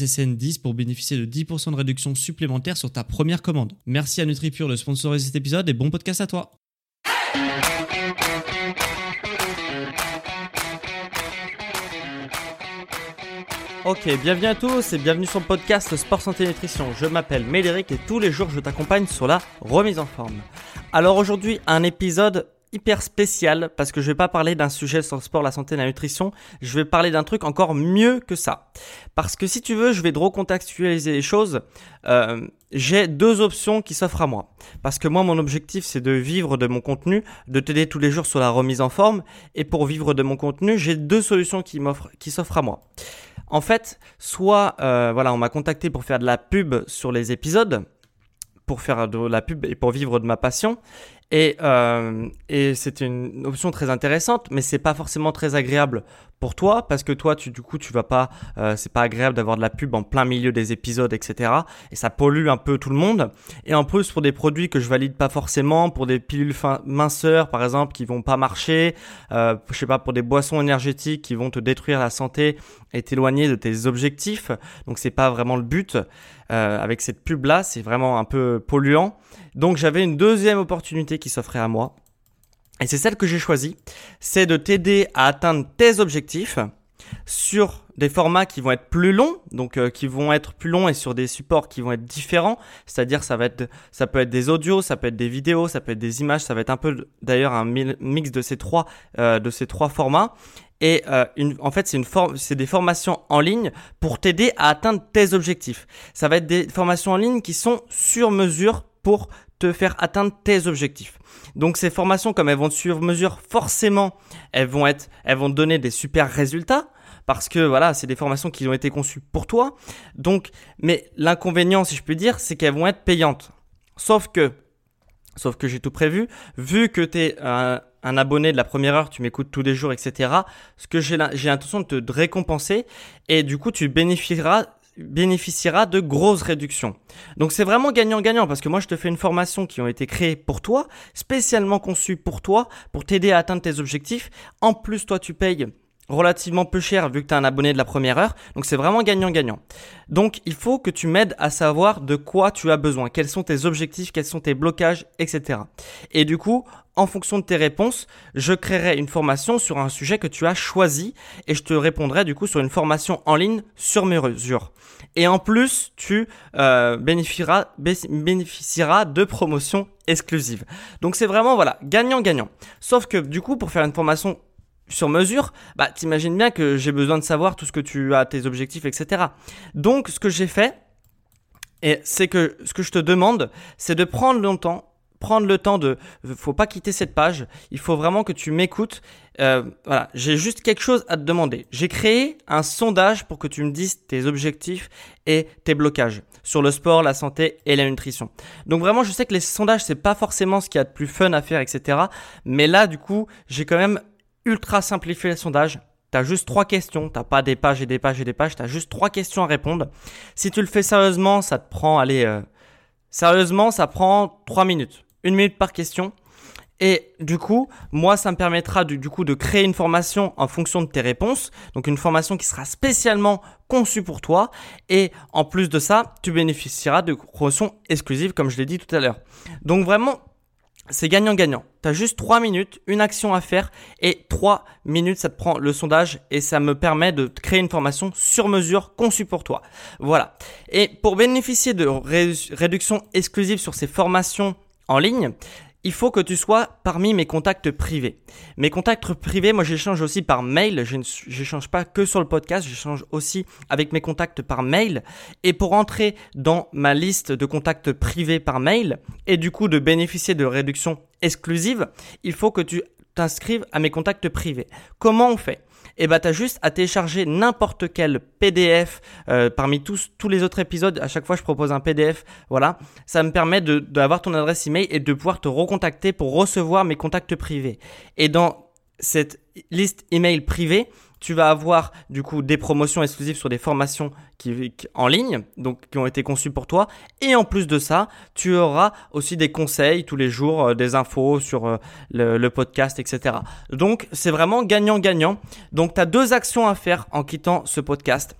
SSN10 pour bénéficier de 10% de réduction supplémentaire sur ta première commande. Merci à NutriPure de sponsoriser cet épisode et bon podcast à toi. Ok, bienvenue à tous et bienvenue sur le podcast Sport Santé Nutrition. Je m'appelle Médéric et tous les jours je t'accompagne sur la remise en forme. Alors aujourd'hui, un épisode hyper spécial parce que je vais pas parler d'un sujet sur le sport, la santé, la nutrition. Je vais parler d'un truc encore mieux que ça. Parce que si tu veux, je vais te recontextualiser les choses. Euh, j'ai deux options qui s'offrent à moi. Parce que moi, mon objectif, c'est de vivre de mon contenu, de t'aider tous les jours sur la remise en forme. Et pour vivre de mon contenu, j'ai deux solutions qui m'offrent, qui s'offrent à moi. En fait, soit, euh, voilà, on m'a contacté pour faire de la pub sur les épisodes, pour faire de la pub et pour vivre de ma passion. Et, euh, et c'est une option très intéressante, mais c'est pas forcément très agréable pour toi parce que toi, tu, du coup, tu vas pas, euh, c'est pas agréable d'avoir de la pub en plein milieu des épisodes, etc. Et ça pollue un peu tout le monde. Et en plus, pour des produits que je valide pas forcément, pour des pilules minceurs, par exemple, qui vont pas marcher, euh, je sais pas, pour des boissons énergétiques qui vont te détruire la santé et t'éloigner de tes objectifs. Donc, c'est pas vraiment le but. Euh, avec cette pub là, c'est vraiment un peu polluant. Donc j'avais une deuxième opportunité qui s'offrait à moi. Et c'est celle que j'ai choisie. C'est de t'aider à atteindre tes objectifs sur des formats qui vont être plus longs, donc euh, qui vont être plus longs et sur des supports qui vont être différents. C'est-à-dire ça va être, ça peut être des audios, ça peut être des vidéos, ça peut être des images, ça va être un peu d'ailleurs un mix de ces trois, euh, de ces trois formats. Et euh, une, en fait, c'est une forme, c'est des formations en ligne pour t'aider à atteindre tes objectifs. Ça va être des formations en ligne qui sont sur mesure pour te faire atteindre tes objectifs. Donc ces formations, comme elles vont sur mesure, forcément, elles vont être, donner des super résultats parce que voilà, c'est des formations qui ont été conçues pour toi. Donc, mais l'inconvénient, si je puis dire, c'est qu'elles vont être payantes. Sauf que, sauf que j'ai tout prévu, vu que tu es un, un, abonné de la première heure, tu m'écoutes tous les jours, etc. Ce que j'ai l'intention de te récompenser et du coup, tu bénéficieras bénéficiera de grosses réductions. Donc c'est vraiment gagnant-gagnant parce que moi je te fais une formation qui ont été créées pour toi, spécialement conçue pour toi, pour t'aider à atteindre tes objectifs. En plus toi tu payes relativement peu cher vu que tu es un abonné de la première heure. Donc c'est vraiment gagnant-gagnant. Donc il faut que tu m'aides à savoir de quoi tu as besoin, quels sont tes objectifs, quels sont tes blocages, etc. Et du coup, en fonction de tes réponses, je créerai une formation sur un sujet que tu as choisi et je te répondrai du coup sur une formation en ligne sur mesure. Et en plus, tu euh, bénéficieras, de promotions exclusives. Donc c'est vraiment voilà gagnant-gagnant. Sauf que du coup, pour faire une formation sur mesure, bah t'imagines bien que j'ai besoin de savoir tout ce que tu as, tes objectifs, etc. Donc ce que j'ai fait, et c'est que ce que je te demande, c'est de prendre le temps, prendre le temps de, faut pas quitter cette page. Il faut vraiment que tu m'écoutes. Euh, voilà, j'ai juste quelque chose à te demander. J'ai créé un sondage pour que tu me dises tes objectifs et tes blocages sur le sport, la santé et la nutrition. Donc vraiment, je sais que les sondages c'est pas forcément ce qu'il y a de plus fun à faire, etc. Mais là, du coup, j'ai quand même ultra simplifié le sondage. Tu as juste trois questions, t'as pas des pages et des pages et des pages, tu as juste trois questions à répondre. Si tu le fais sérieusement, ça te prend, allez, euh, sérieusement, ça prend trois minutes. Une minute par question. Et du coup, moi, ça me permettra coup de créer une formation en fonction de tes réponses. Donc une formation qui sera spécialement conçue pour toi. Et en plus de ça, tu bénéficieras de promotions exclusives, comme je l'ai dit tout à l'heure. Donc vraiment, c'est gagnant-gagnant. Tu as juste 3 minutes, une action à faire et 3 minutes, ça te prend le sondage et ça me permet de créer une formation sur mesure conçue pour toi. Voilà. Et pour bénéficier de réductions exclusives sur ces formations en ligne, il faut que tu sois parmi mes contacts privés. Mes contacts privés, moi j'échange aussi par mail, je n'échange pas que sur le podcast, j'échange aussi avec mes contacts par mail. Et pour entrer dans ma liste de contacts privés par mail, et du coup de bénéficier de réductions exclusives, il faut que tu t'inscrives à mes contacts privés. Comment on fait? Et bah t'as juste à télécharger n'importe quel PDF euh, parmi tous tous les autres épisodes. À chaque fois, je propose un PDF. Voilà, ça me permet d'avoir ton adresse email et de pouvoir te recontacter pour recevoir mes contacts privés. Et dans cette liste email privée, tu vas avoir du coup des promotions exclusives sur des formations qui, en ligne, donc qui ont été conçues pour toi. Et en plus de ça, tu auras aussi des conseils tous les jours, euh, des infos sur euh, le, podcast, etc. Donc c'est vraiment gagnant-gagnant. Donc tu as deux actions à faire en quittant ce podcast.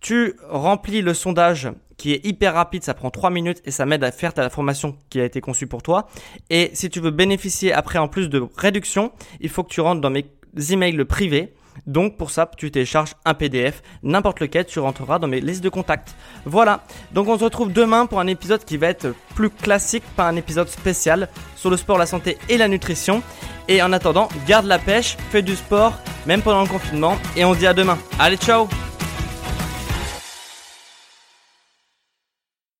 Tu remplis le sondage qui est hyper rapide, ça prend 3 minutes et ça m'aide à faire ta formation qui a été conçue pour toi. Et si tu veux bénéficier après en plus de réduction, il faut que tu rentres dans mes emails privés donc pour ça, tu télécharges un PDF, n'importe lequel, tu rentreras dans mes listes de contacts. Voilà, donc on se retrouve demain pour un épisode qui va être plus classique, pas un épisode spécial sur le sport, la santé et la nutrition. Et en attendant, garde la pêche, fais du sport, même pendant le confinement, et on se dit à demain. Allez, ciao